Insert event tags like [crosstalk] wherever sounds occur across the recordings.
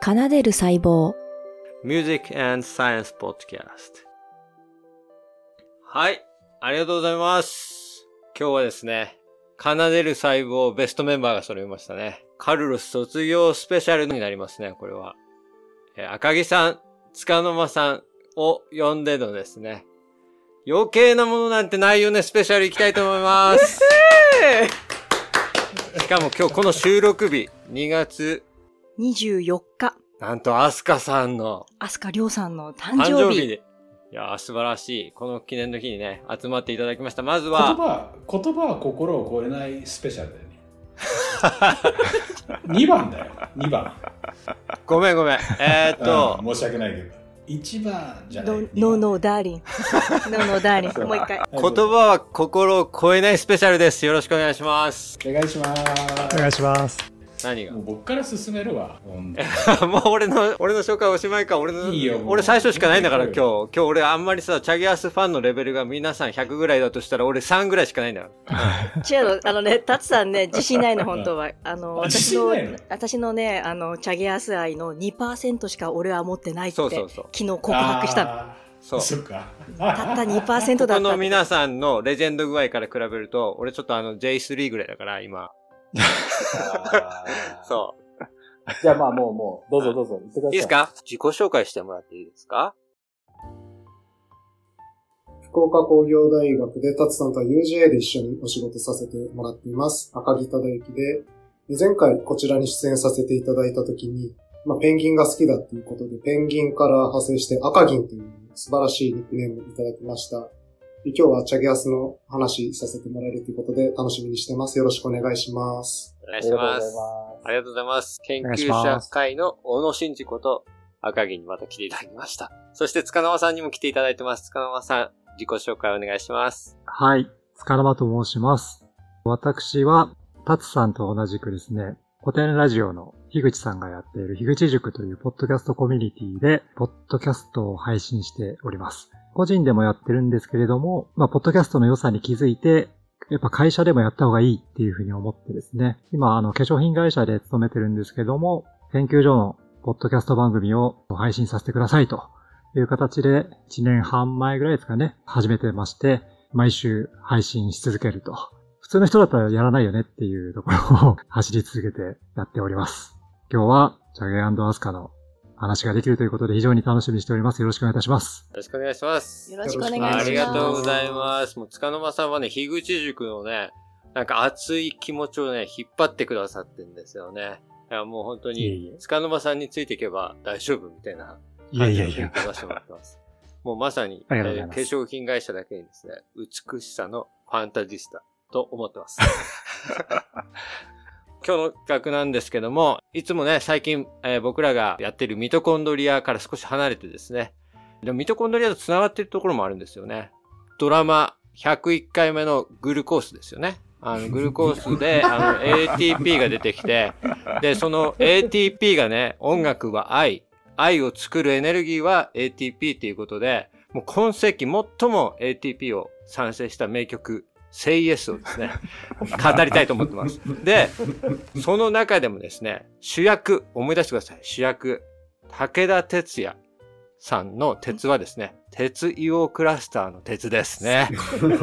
奏でる細胞 Music and Science Podcast はい、ありがとうございます。今日はですね、奏でる細胞ベストメンバーが揃いましたね。カルロス卒業スペシャルになりますね、これは。えー赤木さん、塚の間さんを呼んでのですね、余計なものなんてないよね、スペシャルいきたいと思います。しかも今日この収録日、2月、24日、なんとアスカさんの飛鳥亮さんの誕誕生日。生日で。いやー、素晴らしい。この記念の日にね、集まっていただきました。まず言は、葉言葉は心を超えないスペシャルだよね [laughs] 2番だよ2番ごめんごめん。えー、っと、うん申し訳ないけど1番じゃない No, no, no, darling. no, no, darling. [laughs] もう一回。言葉は心を超えないスペシャルです。よろしくお願いします。お願いしますお願いします。何が？もう僕から進めるわほんともう俺の、俺の紹介おしまいか。俺の、いいよもう俺最初しかないんだから、今日。今日俺あんまりさ、チャギアスファンのレベルが皆さん100ぐらいだとしたら、俺3ぐらいしかないんだよ。[laughs] 違うの、あのね、タツさんね、自信ないの、本当は。あの、私の私のね、あの、チャゲアス愛の2%しか俺は持ってないって、そうそうそう昨日告白したの。そう。そっかたった2%だった。この皆さんのレジェンド具合から比べると、俺ちょっとあの J3 ぐらいだから、今。[laughs] そう。じゃあまあもうもうどうぞどうぞ言ってくださいいいですか？自己紹介してもらっていいですか？福岡工業大学で、タツさんとは UGA で一緒にお仕事させてもらっています。赤木忠之で、前回こちらに出演させていただいたときに、まあ、ペンギンが好きだっていうことで、ペンギンから派生して赤銀という素晴らしいニックネームをいただきました。で今日はチャゲアスの話させてもらえるということで楽しみにしてます。よろしくお願いします。お願いします。ありがとうございます。研究者会の小野真二こと赤木にまた来ていただきました。そして塚縄さんにも来ていただいてます。塚縄さん、自己紹介お願いします。はい。塚間と申します。私は、タツさんと同じくですね、古典ラジオの樋口さんがやっている樋口塾というポッドキャストコミュニティで、ポッドキャストを配信しております。個人でもやってるんですけれども、まあ、ポッドキャストの良さに気づいて、やっぱ会社でもやった方がいいっていうふうに思ってですね、今、あの、化粧品会社で勤めてるんですけども、研究所のポッドキャスト番組を配信させてくださいという形で、1年半前ぐらいですかね、始めてまして、毎週配信し続けると。普通の人だったらやらないよねっていうところを [laughs] 走り続けてやっております。今日は、チャゲアスカの話ができるということで非常に楽しみにしております。よろしくお願いいたします。よろしくお願いします。よろしくお願いします。ありがとうございます。もう塚沼さんはね、樋口塾のね、なんか熱い気持ちをね、引っ張ってくださってんですよね。いや、もう本当にえ、塚沼さんについていけば大丈夫みたいないや感じのいやいや。雰囲気を出してもらってます。もうまさに、ありがとうますえー化粧品会社だけにですね、美しさのファンタジスタと思ってます。[laughs] 今日の企画なんですけども、いつもね、最近、えー僕らがやってるミトコンドリアから少し離れてですね、でもミトコンドリアと繋がってるところもあるんですよね。ドラマ101回目のグルコースですよね。あの、グルコースで、[laughs] あの、ATP が出てきて、で、その ATP がね、音楽は愛。愛を作るエネルギーは ATP っていうことで、もう今世紀最も ATP を賛成した名曲、Say Yes をですね、語りたいと思ってます。で、その中でもですね、主役、思い出してください。主役、武田鉄矢さんの鉄はですね、鉄硫黄クラスターの鉄ですね。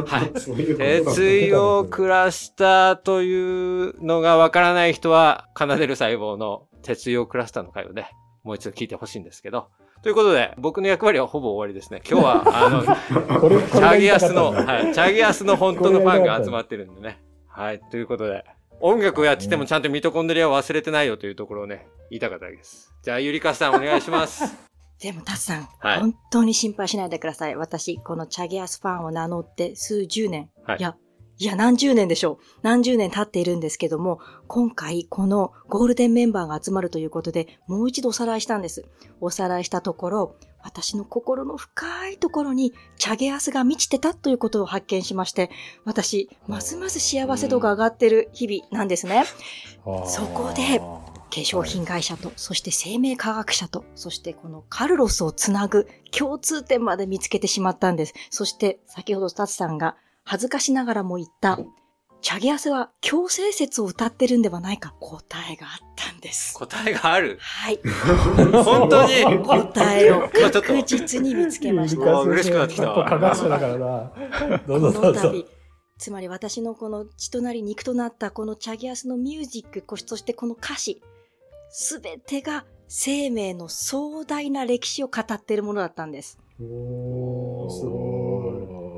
はい。鉄硫黄クラスターというのがわからない人は、奏でる細胞の鉄硫黄クラスターの回をね、もう一度聞いてほしいんですけど。ということで、僕の役割はほぼ終わりですね。今日は、[laughs] あの、これチャギアスの、はい、チャギアスの本当のファンが集まってるんでね。はい、ということで、音楽をやっててもちゃんとミトコンドリアを忘れてないよというところをね、言いたかったわけです。じゃあ、ゆりかさんお願いします。[laughs] でも、タツさん、はい本当に心配しないでください。私、このチャゲアスファンを名乗って数十年、はいいや、いや、何十年でしょう。何十年経っているんですけども、今回、このゴールデンメンバーが集まるということで、もう一度おさらいしたんです。おさらいしたところ、私の心の深いところに、チャゲアスが満ちてたということを発見しまして、私、ますます幸せ度が上がってる日々なんですね。そこで化粧品会社と、そして生命科学者と、そしてこのカルロスをつなぐ共通点まで見つけてしまったんです。そして先ほどスタッフさんが恥ずかしながらも言った、チャゲアスは強制説を歌ってるんではないか答えがあったんです。答えがある？はい。[laughs] 本当に？答えを確実に見つけました。嬉しくなってきたわ科学者だからな。[laughs] どうこぞどうぞ。つまり私のこの血となり肉となったこのチャギアスのミュージック、こそしてこの歌詞、すべてが生命の壮大な歴史を語っているものだったんです。おー、すご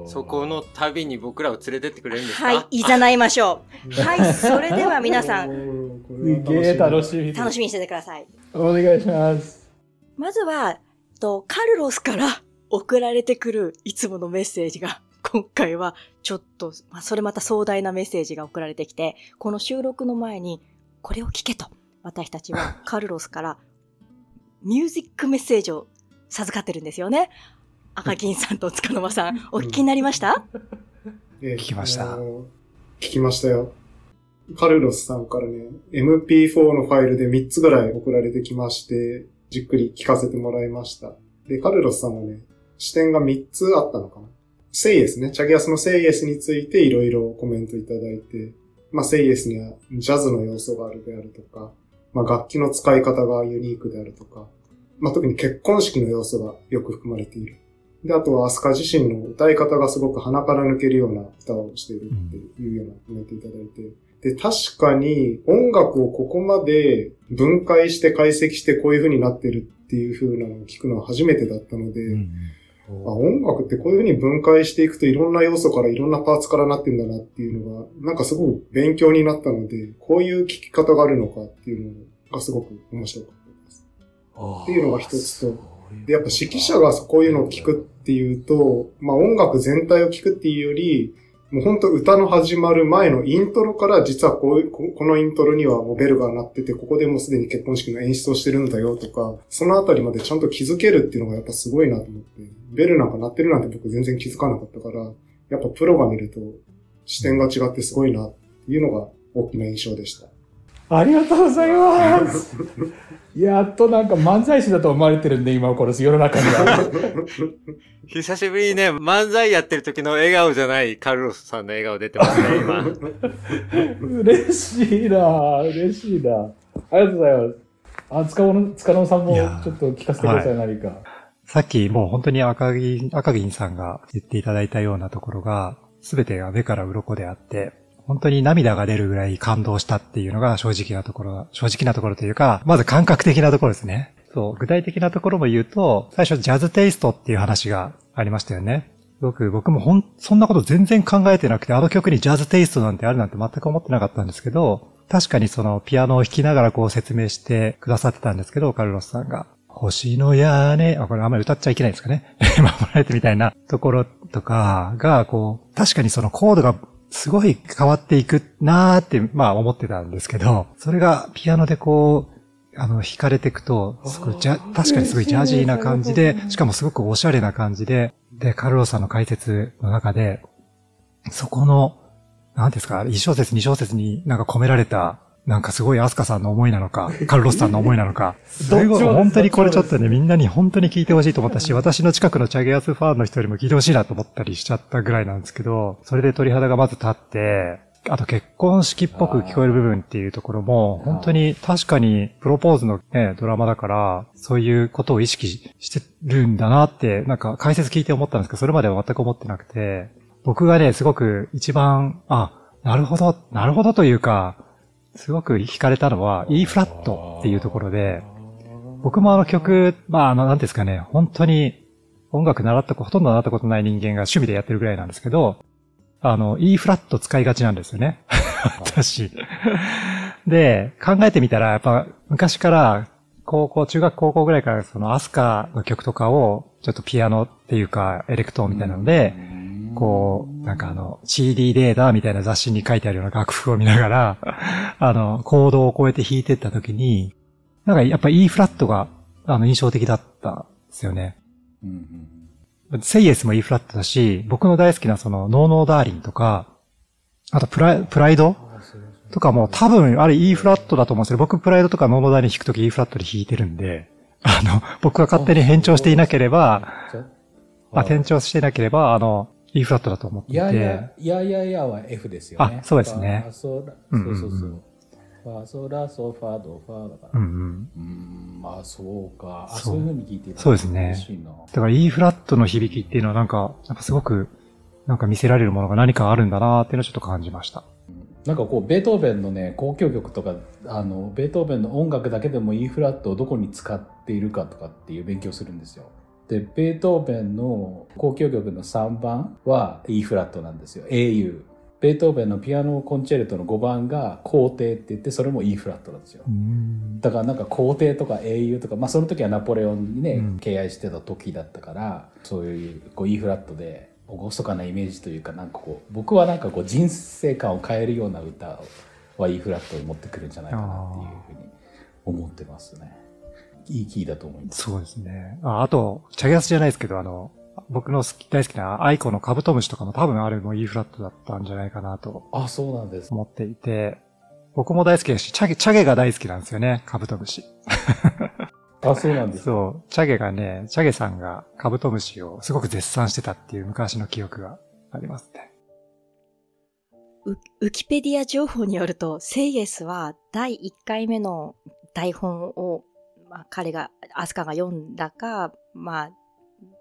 そこの旅に僕らを連れてってくれるんですか？はい、いざないましょう。[laughs] はい、それでは皆さん、んすげえ楽しみ。楽しみにしててください。お願いします。まずは、とカルロスから送られてくるいつものメッセージが、[laughs] 今回はちょっと、まあ、それまた壮大なメッセージが送られてきて、この収録の前に、これを聞けと、私たちはカルロスからミュージックメッセージを授かってるんですよね。赤金さんと塚沼さん、お聞きになりました？え聞きました聞きましたよ。カルロスさんからね、MP4 のファイルで3つぐらい送られてきまして、じっくり聞かせてもらいました。で、カルロスさんはね、視点が3つあったのかな。セイエスね、チャギアスのセイエスについていろいろコメントいただいて、まあセイエスにはジャズの要素があるであるとか、まあ楽器の使い方がユニークであるとか、まあ特に結婚式の要素がよく含まれている。で、あとはアスカ自身の歌い方がすごく鼻から抜けるような歌をしているっていうようなコメントいただいて。で、確かに音楽をここまで分解して解析してこういう風になってるっていう風なのを聞くのは初めてだったので、あ音楽ってこういう風に分解していくといろんな要素からいろんなパーツからなってんだなっていうのが、なんかすごく勉強になったので、こういう聞き方があるのかっていうのがすごく面白かったです。っていうのが一つと、で、やっぱ指揮者がこういうのを聞くっていうと、まあ音楽全体を聞くっていうより、もう本当歌の始まる前のイントロから実はこういう、ここのイントロにはもうベルが鳴ってて、ここでもうすでに結婚式の演出をしてるんだよとか、そのあたりまでちゃんと気づけるっていうのがやっぱすごいなと思って、ベルなんか鳴ってるなんて僕全然気づかなかったから、やっぱプロが見ると視点が違ってすごいなっていうのが大きな印象でした。ありがとうございます。[laughs] やっとなんか漫才師だと思われてるんで、今この世の中には。[laughs] 久しぶりにね、漫才やってる時の笑顔じゃないカルロスさんの笑顔出てますね、[laughs] 今。嬉しいな嬉しいなありがとうございます。あ、塚野、塚野さんもちょっと聞かせてください、何か。さっきもう本当に赤銀、赤銀さんが言っていただいたようなところが、すべてが目から鱗であって、本当に涙が出るぐらい感動したっていうのが正直なところ、正直なところというか、まず感覚的なところですね。そう、具体的なところも言うと、最初ジャズテイストっていう話がありましたよね。僕、僕もほん、そんなこと全然考えてなくて、あの曲にジャズテイストなんてあるなんて全く思ってなかったんですけど、確かにそのピアノを弾きながらこう説明してくださってたんですけど、カルロスさんが。星の屋根、あ、これあんまり歌っちゃいけないんですかね。[laughs] 守られてみたいなところとかが、こう、確かにそのコードがすごい変わっていくなーって、まあ思ってたんですけど、それがピアノでこう、あの、弾かれていくと、すごいジャ、確かにすごいジャジーな感じで、しかもすごくおしゃれな感じで、で、カルロスさんの解説の中で、そこの、なんですか、1小節2小節になんか込められた、なんかすごいアスカさんの思いなのか、カルロスさんの思いなのか、[laughs] どっち本当にこれちょっとね、みんなに本当に聞いてほしいと思ったし、[laughs] 私の近くのチャゲアスファンの人よりも聞いてほしいなと思ったりしちゃったぐらいなんですけど、それで鳥肌がまず立って、あと結婚式っぽく聞こえる部分っていうところも、本当に確かにプロポーズのね、ドラマだから、そういうことを意識してるんだなって、なんか解説聞いて思ったんですけど、それまでは全く思ってなくて、僕がね、すごく一番、あ、なるほど、なるほどというか、すごく惹かれたのは E フラットっていうところで、僕もあの曲、まああの、なんですかね、本当に音楽習ったこと、ほとんど習ったことない人間が趣味でやってるぐらいなんですけど、あの、E フラット使いがちなんですよね。[laughs] 私。で、考えてみたら、やっぱ昔から、高校、中学高校ぐらいからそのアスカの曲とかを、ちょっとピアノっていうか、エレクトーンみたいなので、こう、なんかあの、CD レーダーみたいな雑誌に書いてあるような楽譜を見ながら、[laughs] あの、コードをこうやって弾いてった時に、なんかやっぱ E フラットが、あの、印象的だったんですよね。セイエスも E フラットだし、僕の大好きなその、ノーノーダーリンとか、あとプライプライド？とかも多分、あれ E フラットだと思うんですけど、僕プライドとかノーノーダーリン弾くとき E フラットで弾いてるんで、あの、僕が勝手に変調していなければ、あ、転調していなければ、あの、E フラットだと思っていて。いやいや、いやいやいやは F ですよね。あそうですねそうそうそう。ファソラソファドファだから。うんうん。うーん、まあそうか。あ、そういうふうに聞いていただそうですね。だから E フラットの響きっていうのはなんか、やっぱすごく、なんか見せられるものが何かあるんだなっていうのをちょっと感じました。なんかこう、ベートーベンのね、交響曲とか、あの、ベートーベンの音楽だけでも E フラットをどこに使っているかとかっていう勉強するんですよ。で、ベートーベンの交響曲の3番は E フラットなんですよ。AU。ベートーベンのピアノコンチェルトの5番が皇帝って言って、それも E フラットなんですよ。うん。だからなんか皇帝とか英雄とか、まあその時はナポレオンにね、うん敬愛してた時だったから、そういうこう E フラットで、厳かなイメージというか、なんかこう、僕はなんかこう人生観を変えるような歌は E フラットに持ってくるんじゃないかなっていうふうに思ってますね。いいキーだと思います。そうですね。ああと、チャゲアスじゃないですけど、あの、僕の好き大好きな aikoのカブトムシとかも多分あれも E フラットだったんじゃないかなとあ、そうなんです。思っていて、僕も大好きだし、チャゲ、チャゲが大好きなんですよね、カブトムシ。あ、そうなんです。そう、チャゲがね、チャゲさんがカブトムシをすごく絶賛してたっていう昔の記憶がありますね。ウウキペディア情報によると、セイエスは第1回目の台本を、まあ、彼が、アスカが読んだか、まあ、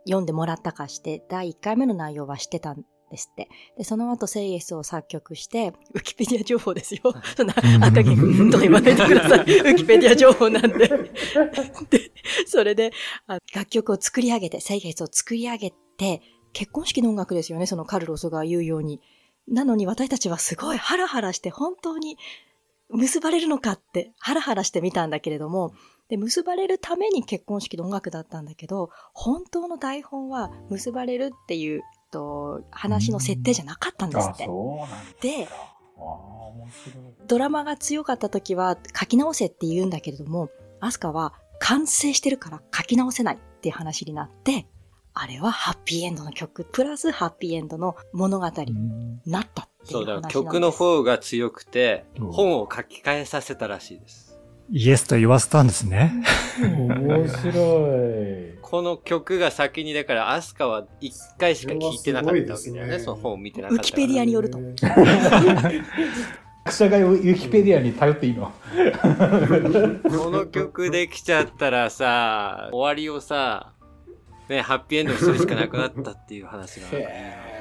読んでもらったかして、第1回目の内容は知ってたんですって。で、その後、セイエスを作曲して、ウキペディア情報ですよ。そんな、赤木君とか言わないでください。ウキペディア情報なんで。で、それで、あ楽曲を作り上げて、セイエスを作り上げて、結婚式の音楽ですよね、そのカルロスが言うように。なのに私たちはすごいハラハラして本当に結ばれるのかってハラハラしてみたんだけれども、で、結ばれるために結婚式の音楽だったんだけど、本当の台本は結ばれるっていう、と話の設定じゃなかったんですあっ、て。そうなんですで、か。ああ、面白い。ドラマが強かった時は書き直せって言うんだけれども、アスカは完成してるから書き直せないっていう話になって、あれはハッピーエンドの曲、プラスハッピーエンドの物語になったっていうそうだ、話なんです。曲の方が強くてうん、本を書き換えさせたらしいです。イエスと言わせたんですね。面白い。この曲が先に、だから、アスカは一回しか聴いてなかったわけだよね。その本を見てなかったから。ウキペディアによると。草がウィキペディアに頼っていいの？この曲できちゃったらさ、終わりをさ、ね、ハッピーエンドにするしかなくなったっていう話が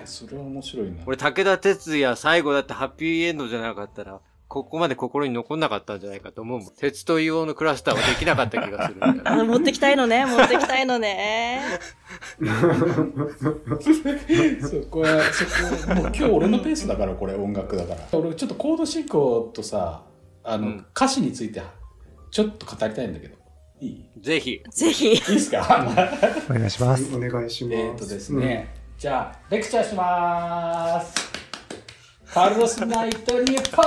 それは面白いな。俺、武田鉄矢最後だってハッピーエンドじゃなかったら、ここまで心に残んなかったんじゃないかと思うもん。鉄と硫黄のクラスターはできなかった気がするね。[laughs] あ持ってきたいのね、持ってきたいのね。[laughs] そこは、そこ、もう今日俺のペースだから、これ音楽だから。俺ちょっとコード進行とさ、あの、うん歌詞について、ちょっと語りたいんだけど。いい？ぜひ。ぜひ。いいですか？お願いします。お願いします。えっとですね、じゃあ、レクチャーしまーす。カルロス・ナイト・ニッポン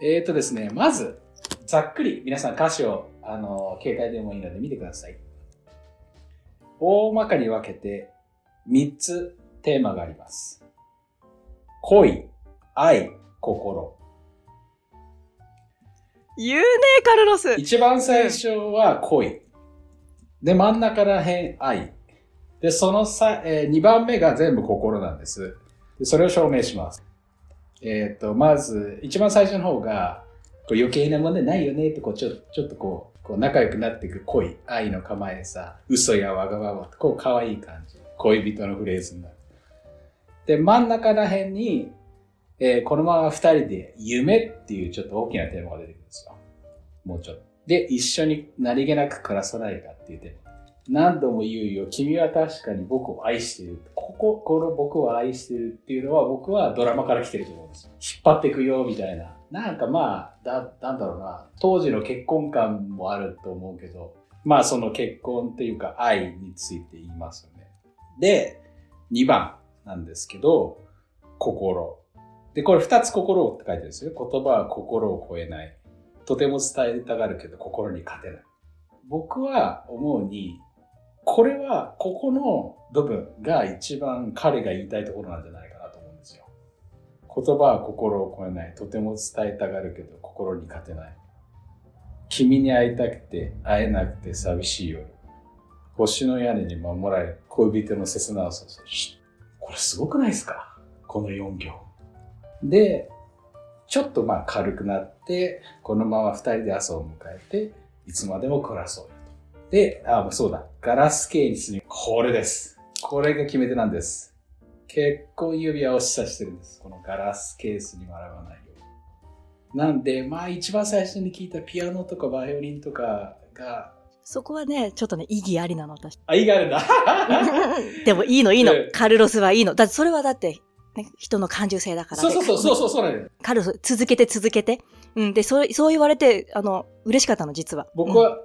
[laughs] えっとですね、まず、ざっくり皆さん歌詞を、あの、携帯でもいいので見てください。大まかに分けて3つテーマがあります。恋、愛、心。言うね、カルロス。一番最初は恋。で、真ん中ら辺愛。で、そのさ、えー、2番目が全部心なんです。でそれを証明します。えっ、と、まず、一番最初の方が、こう余計なものないよねって、こう、ちょちょっとこう、こう仲良くなっていく恋、愛の構えさ、嘘やわがまま、こう、可愛い感じ。恋人のフレーズになる。で、真ん中ら辺に、えーこのまま二人で夢っていうちょっと大きなテーマが出てくるんですよ。もうちょっと。で、一緒に何気なく暮らさないかっていうテーマ。何度も言うよ、君は確かに僕を愛している。ここ、この僕を愛してるっていうのは僕はドラマから来てると思うんですよ。引っ張っていくよ、みたいな。なんかまあ、だ、なんだろうな。当時の結婚観もあると思うけど、まあその結婚っていうか愛について言いますよね。で、2番なんですけど、心。で、これ二つ心って書いてるんですよ。言葉は心を超えない。とても伝えたがるけど心に勝てない。僕は思うに、これはここの部分が一番彼が言いたいところなんじゃないかなと思うんですよ。言葉は心を超えない。とても伝えたがるけど心に勝てない。君に会いたくて会えなくて寂しい夜。星の屋根に守られ、恋人の切なさをしこれすごくないですか？この4行。で、ちょっとまあ軽くなって、このまま二人で朝を迎えて、いつまでも暮らそう。で、あ、そうだ。ガラスケースに、これです。これが決め手なんです。結婚指輪を示唆してるんです。このガラスケースに笑わないように。なんで、まあ一番最初に聞いたピアノとかバイオリンとかが、そこはね、ちょっとね、意義ありなの、私。あ、いいがあるんだ。[laughs] でもいいの、いいのうん。カルロスはいいの。だってそれはだって、ね、人の感受性だから、そうそうそう、そうそう、そうなんだよ。カルロス、続けて続けて。うん。で、そう、そう言われて、あの、嬉しかったの、実は。僕は、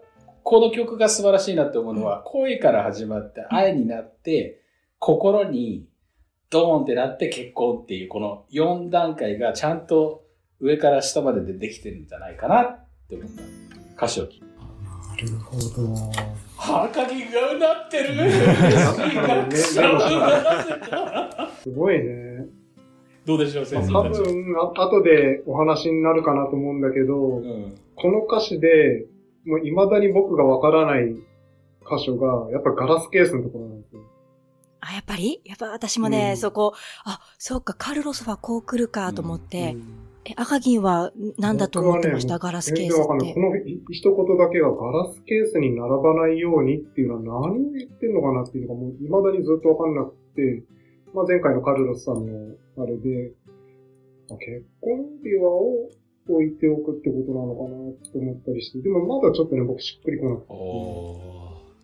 この曲が素晴らしいなって思うのは、恋から始まって、愛になって、心にドーンってなって結婚っていう、この4段階がちゃんと上から下まででできてるんじゃないかなって思った。歌詞を聞いて。なるほど。はかぎがうなってる [laughs] すごいね。どうでしょう、先生多たち。分、あ後でお話になるかなと思うんだけど、うん。この歌詞で、もう未だに僕がわからない箇所が、やっぱガラスケースのところなんですよ。あ、やっぱり？やっぱ私もね、うんそこ、あ、そうか、カルロスはこう来るかと思って、うんえ、赤銀は何だと思ってました、ねガラスケース。ってこ。のい一言だけがガラスケースに並ばないようにっていうのは何を言ってんのかなっていうのがもう未だにずっとわかんなくて、まあ、前回のカルロスさんのあれで、まあ結婚指輪を置いておくってことなのかなって思ったりして、でもまだちょっとね、僕しっくりこなくて、お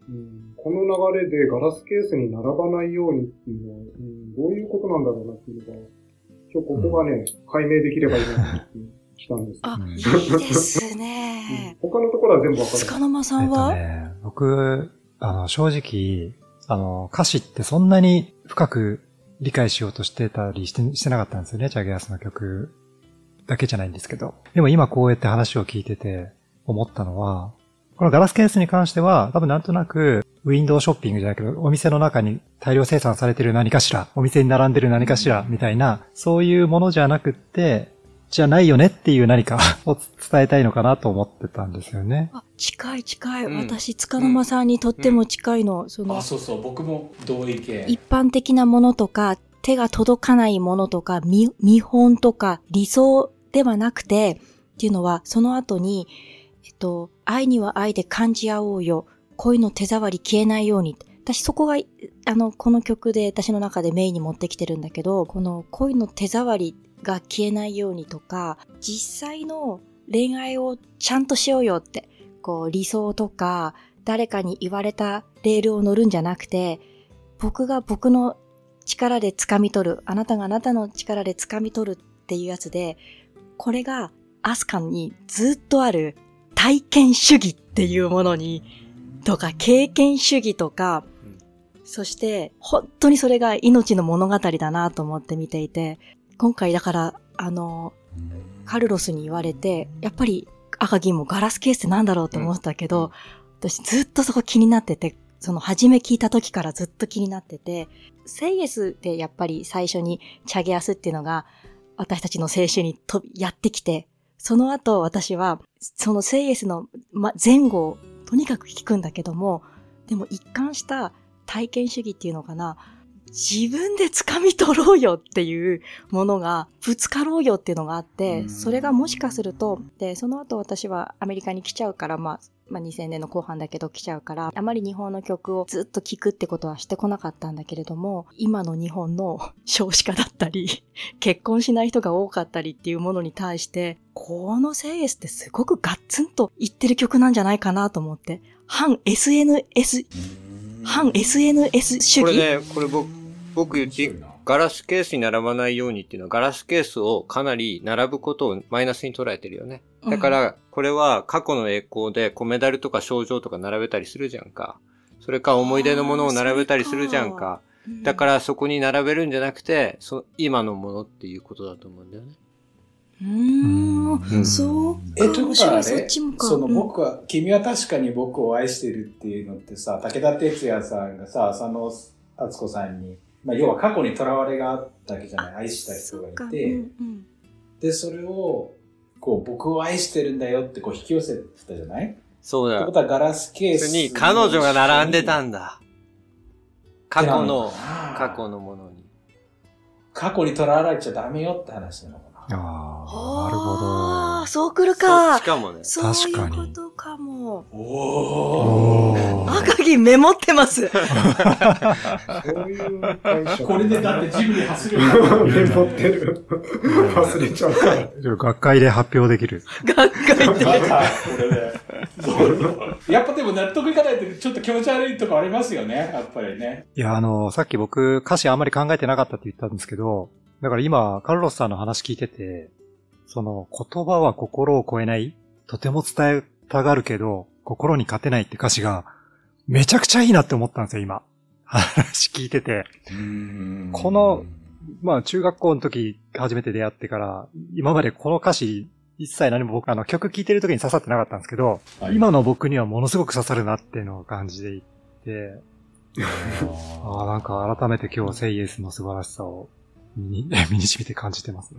うん、この流れでガラスケースに並ばないようにっていうのは、うん、どういうことなんだろうなっていうのが、今日ここがね、解明できればいいなって来たんです。あ、うん。いいですうん。ね。他のところは全部わかる。塚の間さえっとんは、ね、僕、あの、正直、あの、歌詞ってそんなに深く理解しようとしてたりしてしてなかったんですよね、チャゲアスの曲だけじゃないんですけど。でも今こうやって話を聞いてて思ったのは、このガラスケースに関しては、多分なんとなく、ウィンドウショッピングじゃないけど、お店の中に大量生産されてる何かしら、お店に並んでる何かしら、みたいな、そういうものじゃなくって、じゃないよねっていう何か [laughs] を伝えたいのかなと思ってたんですよね。あ、近い近い。うん私、塚の間さんにとっても近いの。そのあ、、そうそう、僕も同意見。一般的なものとか、手が届かないものとか、見、見本とか、理想ではなくて、っていうのは、その後に、えっと、愛には愛で感じ合おうよ。恋の手触り消えないように。私そこが、あの、この曲で私の中でメインに持ってきてるんだけど、この恋の手触りが消えないようにとか、実際の恋愛をちゃんとしようよって、こう理想とか、誰かに言われたレールを乗るんじゃなくて、僕が僕の力で掴み取る、あなたがあなたの力で掴み取るっていうやつで、これがアスカンにずっとある体験主義っていうものに、とか経験主義とか、そして本当にそれが命の物語だなと思って見ていて、今回だから、あの、カルロスに言われて、やっぱり赤銀もガラスケースってなんだろうと思ったけど、私ずっとそこ気になってて、その初め聞いた時からずっと気になってて、セイエスでやっぱり最初にチャゲアスっていうのが私たちの青春にとやってきて、その後私はそのセイエスのま前後をとにかく聞くんだけども、でも一貫した体験主義っていうのかな、自分で掴み取ろうよっていうものが、ぶつかろうよっていうのがあって、うん。それがもしかすると、で、その後私はアメリカに来ちゃうから、まあ、まあ2000年の後半だけど来ちゃうから、あまり日本の曲をずっと聴くってことはしてこなかったんだけれども、今の日本の [laughs] 少子化だったり、結婚しない人が多かったりっていうものに対して、このセイエスってすごくガッツンと言ってる曲なんじゃないかなと思って、反 SNS、反 SNS 主義、これね、これ僕、僕言っていい？ガラスケースに並ばないようにっていうのは、ガラスケースをかなり並ぶことをマイナスに捉えてるよね。だから、これは過去の栄光で、メダルとか賞状とか並べたりするじゃんか。それか思い出のものを並べたりするじゃんか。うんだからそこに並べるんじゃなくて、そ今のものっていうことだと思うんだよね。うーん、うんそうえ、ということそれっちもかそのうん僕は、君は確かに僕を愛してるっていうのってさ、武田鉄矢さんがさ、佐野敦子さんに、まあ要は過去に囚われがあったわけじゃない、愛した人がいて、うんで、それを、こう、僕を愛してるんだよってこう引き寄せてたじゃない？そうだってこ。とはガラスケースに彼女が並んでたんだ。過去の、過過去のものに。過去にとらわれちゃダメよって話なのかな。ああ、なるほああ、ど。そう来るそかし。かもね。そういう確かにことかも。おおー。ー赤木メモってます。そういう。これでだってジムに走るメモってる。忘れちゃうから。学会で発表できる。学会で。また、これで。やっぱでも納得いかないとちょっと気持ち悪いとこありますよね、やっぱりね。いや、あの、さっき僕歌詞あんまり考えてなかったって言ったんですけど、だから今、カルロスさんの話聞いてて、その言葉は心を超えないとても伝えたがるけど、心に勝てないって歌詞が、めちゃくちゃいいなって思ったんですよ、今。話聞いてて。この、まあ、中学校の時初めて出会ってから、今までこの歌詞、一切何も僕、あの、曲聴いてる時に刺さってなかったんですけど、はい今の僕にはものすごく刺さるなっていうのを感じていて、[laughs] ああ、なんか改めて今日セイエスの素晴らしさを身に [laughs] 身に染みて感じてます。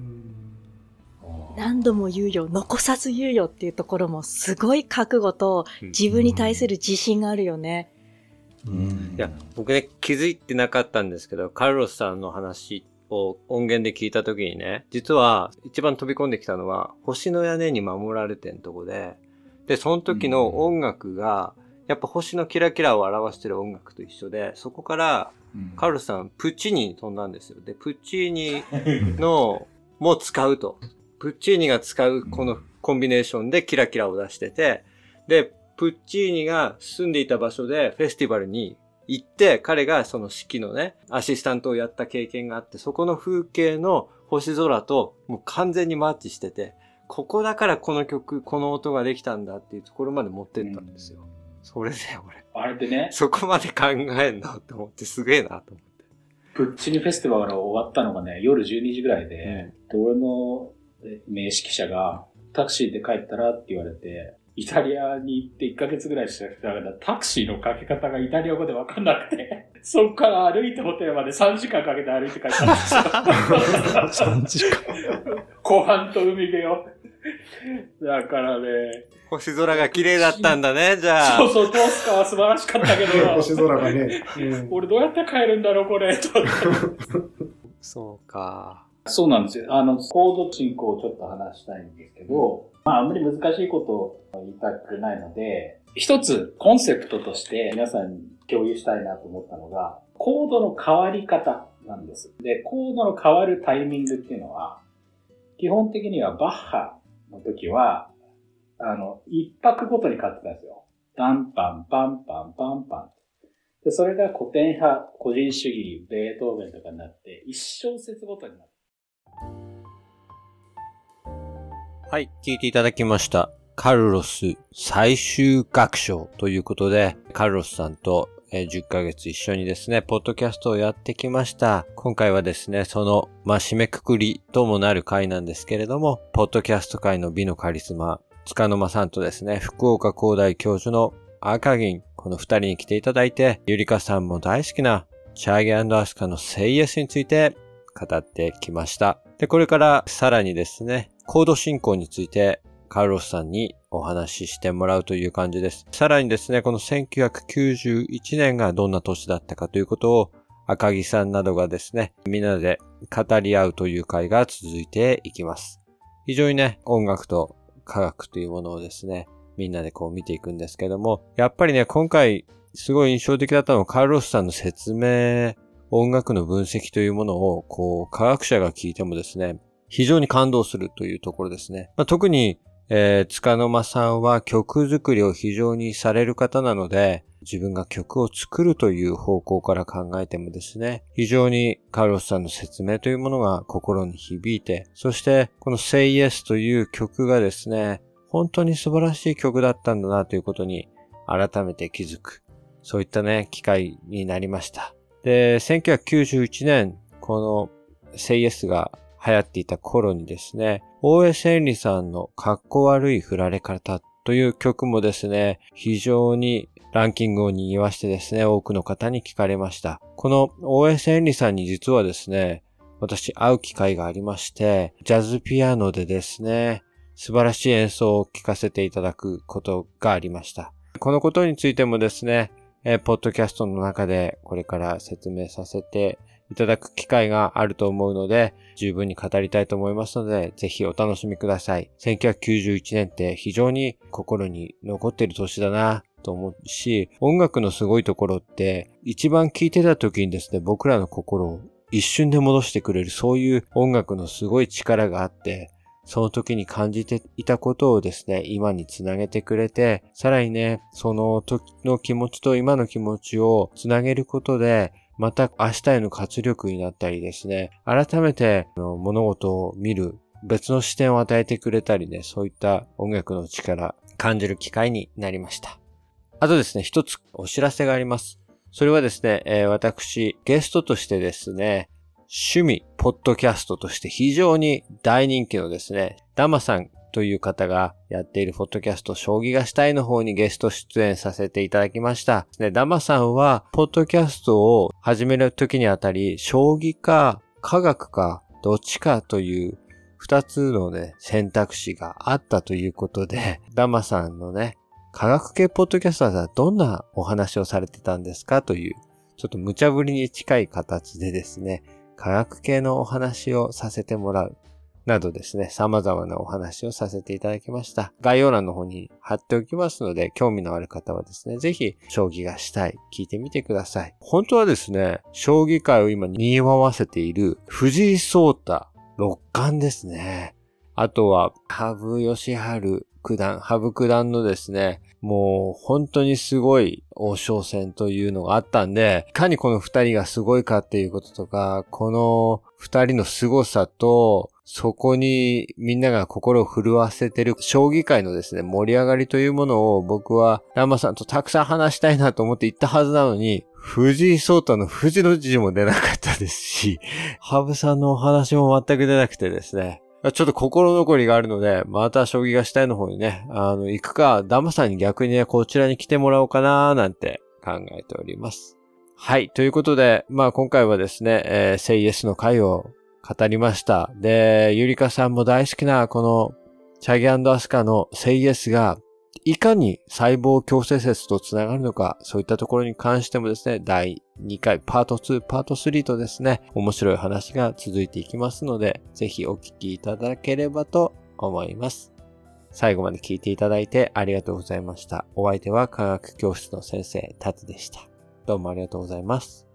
何度も言うよ、残さず言うよっていうところもすごい覚悟と自分に対する自信があるよね。うんいや、僕ね、気づいてなかったんですけど、カルロスさんの話を音源で聞いたときにね、実は一番飛び込んできたのは、星の屋根に守られてんとこで、で、その時の音楽が、やっぱ星のキラキラを表してる音楽と一緒で、そこから、カルロスさん、プッチーニに飛んだんですよ。で、プッチーニ [laughs] の、も使うと。プッチーニが使うこのコンビネーションでキラキラを出してて、で、プッチーニが住んでいた場所でフェスティバルに行って、彼がその式のね、アシスタントをやった経験があって、そこの風景の星空ともう完全にマッチしてて、ここだからこの曲、この音ができたんだっていうところまで持ってったんですよ。それで俺、あれってね、そこまで考えんの？って思ってすげえなと思って。プッチニフェスティバルが終わったのがね、夜12時ぐらいで、で俺のえ名識者が、タクシーで帰ったらって言われて、イタリアに行って1ヶ月ぐらいしたから、タクシーのかけ方がイタリア語でわかんなくて、[laughs] そっから歩いてホテルまで3時間かけて歩いて帰ったんですよ。3時間。湖畔と海辺を。だからね、星空が綺麗だったんだね、じゃあ。そうそう、トースカは素晴らしかったけど、星空がね。うん俺どうやって帰るんだろう、これ、と。[laughs] そうか。そうなんですよ。あの、コード進行をちょっと話したいんですけど、まあ、あんまり難しいことを言いたくないので、一つコンセプトとして皆さんに共有したいなと思ったのが、コードの変わり方なんです。で、コードの変わるタイミングっていうのは、基本的にはバッハの時は、あの、一拍ごとに変わってたんですよ。パンパンパンパンパンパン。で、それが古典派、個人主義、ベートーベンとかになって、一小節ごとになっはい、聞いていただきました。カルロス最終楽章ということで、カルロスさんと10ヶ月一緒にですね、ポッドキャストをやってきました。今回はですね、その、まあ、締めくくりともなる回なんですけれども、ポッドキャスト界の美のカリスマ、塚の間さんとですね、福岡工大教授の赤銀、この二人に来ていただいて、ゆりかさんも大好きなチャーゲーアスカのセイエスについて語ってきました。で、これからさらにですね、コード進行についてカルロスさんにお話ししてもらうという感じです。さらにですね、この1991年がどんな年だったかということを赤木さんなどがですね、みんなで語り合うという会が続いていきます。非常にね、音楽と科学というものをですね、みんなでこう見ていくんですけども、やっぱりね、今回すごい印象的だったのはカルロスさんの説明、音楽の分析というものを、こう、科学者が聞いてもですね、非常に感動するというところですね。まあ、特に、えー、塚の間さんは曲作りを非常にされる方なので、自分が曲を作るという方向から考えてもですね、非常にカルロスさんの説明というものが心に響いて、そしてこの Say Yes という曲がですね、本当に素晴らしい曲だったんだなということに改めて気づく。そういったね、機会になりました。で、1991年、この Say Yes が流行っていた頃にですね、大江千里さんのかっこ悪い振られ方という曲もですね、非常にランキングを賑わしてですね、多くの方に聞かれました。この大江千里さんに実はですね、私会う機会がありまして、ジャズピアノでですね、素晴らしい演奏を聴かせていただくことがありました。このことについてもですね、えー、ポッドキャストの中でこれから説明させていただく機会があると思うので、十分に語りたいと思いますので、ぜひお楽しみください。1991年って非常に心に残っている年だなと思うし、音楽のすごいところって、一番聴いてた時にですね、僕らの心を一瞬で戻してくれる、そういう音楽のすごい力があって、その時に感じていたことをですね、今につなげてくれて、さらにね、その時の気持ちと今の気持ちをつなげることで、また明日への活力になったりですね、改めて物事を見る別の視点を与えてくれたりね、そういった音楽の力感じる機会になりました。あとですね、一つお知らせがあります。それはですね、えー、私、ゲストとしてですね、趣味、ポッドキャストとして非常に大人気のですね、ダマさんという方がやっているポッドキャスト、将棋がしたいの方にゲスト出演させていただきました。ね、ダマさんは、ポッドキャストを始める時にあたり、将棋か科学かどっちかという二つのね、選択肢があったということで、[laughs] ダマさんのね、科学系ポッドキャスターはどんなお話をされてたんですかという、ちょっと無茶ぶりに近い形でですね、科学系のお話をさせてもらう。などですね、様々なお話をさせていただきました。概要欄の方に貼っておきますので、興味のある方はですね、ぜひ、将棋がしたい、聞いてみてください。本当はですね、将棋界を今賑わせている藤井聡太六冠ですね。あとは、羽生善治九段、羽生九段のですね、もう本当にすごい王将戦というのがあったんで、いかにこの二人がすごいかっていうこととか、この二人の凄さと、そこにみんなが心を震わせてる将棋界のですね、盛り上がりというものを僕はランマさんとたくさん話したいなと思って行ったはずなのに、藤井聡太の藤の字も出なかったですし、[laughs] 羽生さんのお話も全く出なくてですね、ちょっと心残りがあるので、また将棋がしたいの方にね、あの、行くか、ダマさんに逆にね、こちらに来てもらおうかなーなんて考えております。はい。ということで、まあ今回はですね、えー、セイエスの回を語りました。で、ゆりかさんも大好きなこのチャギアスカのセイエスがいかに細胞共生説とつながるのか、そういったところに関してもですね、第2回、パート2、パート3とですね、面白い話が続いていきますので、ぜひお聞きいただければと思います。最後まで聞いていただいてありがとうございました。お相手は科学教室の先生、タツでした。どうもありがとうございます。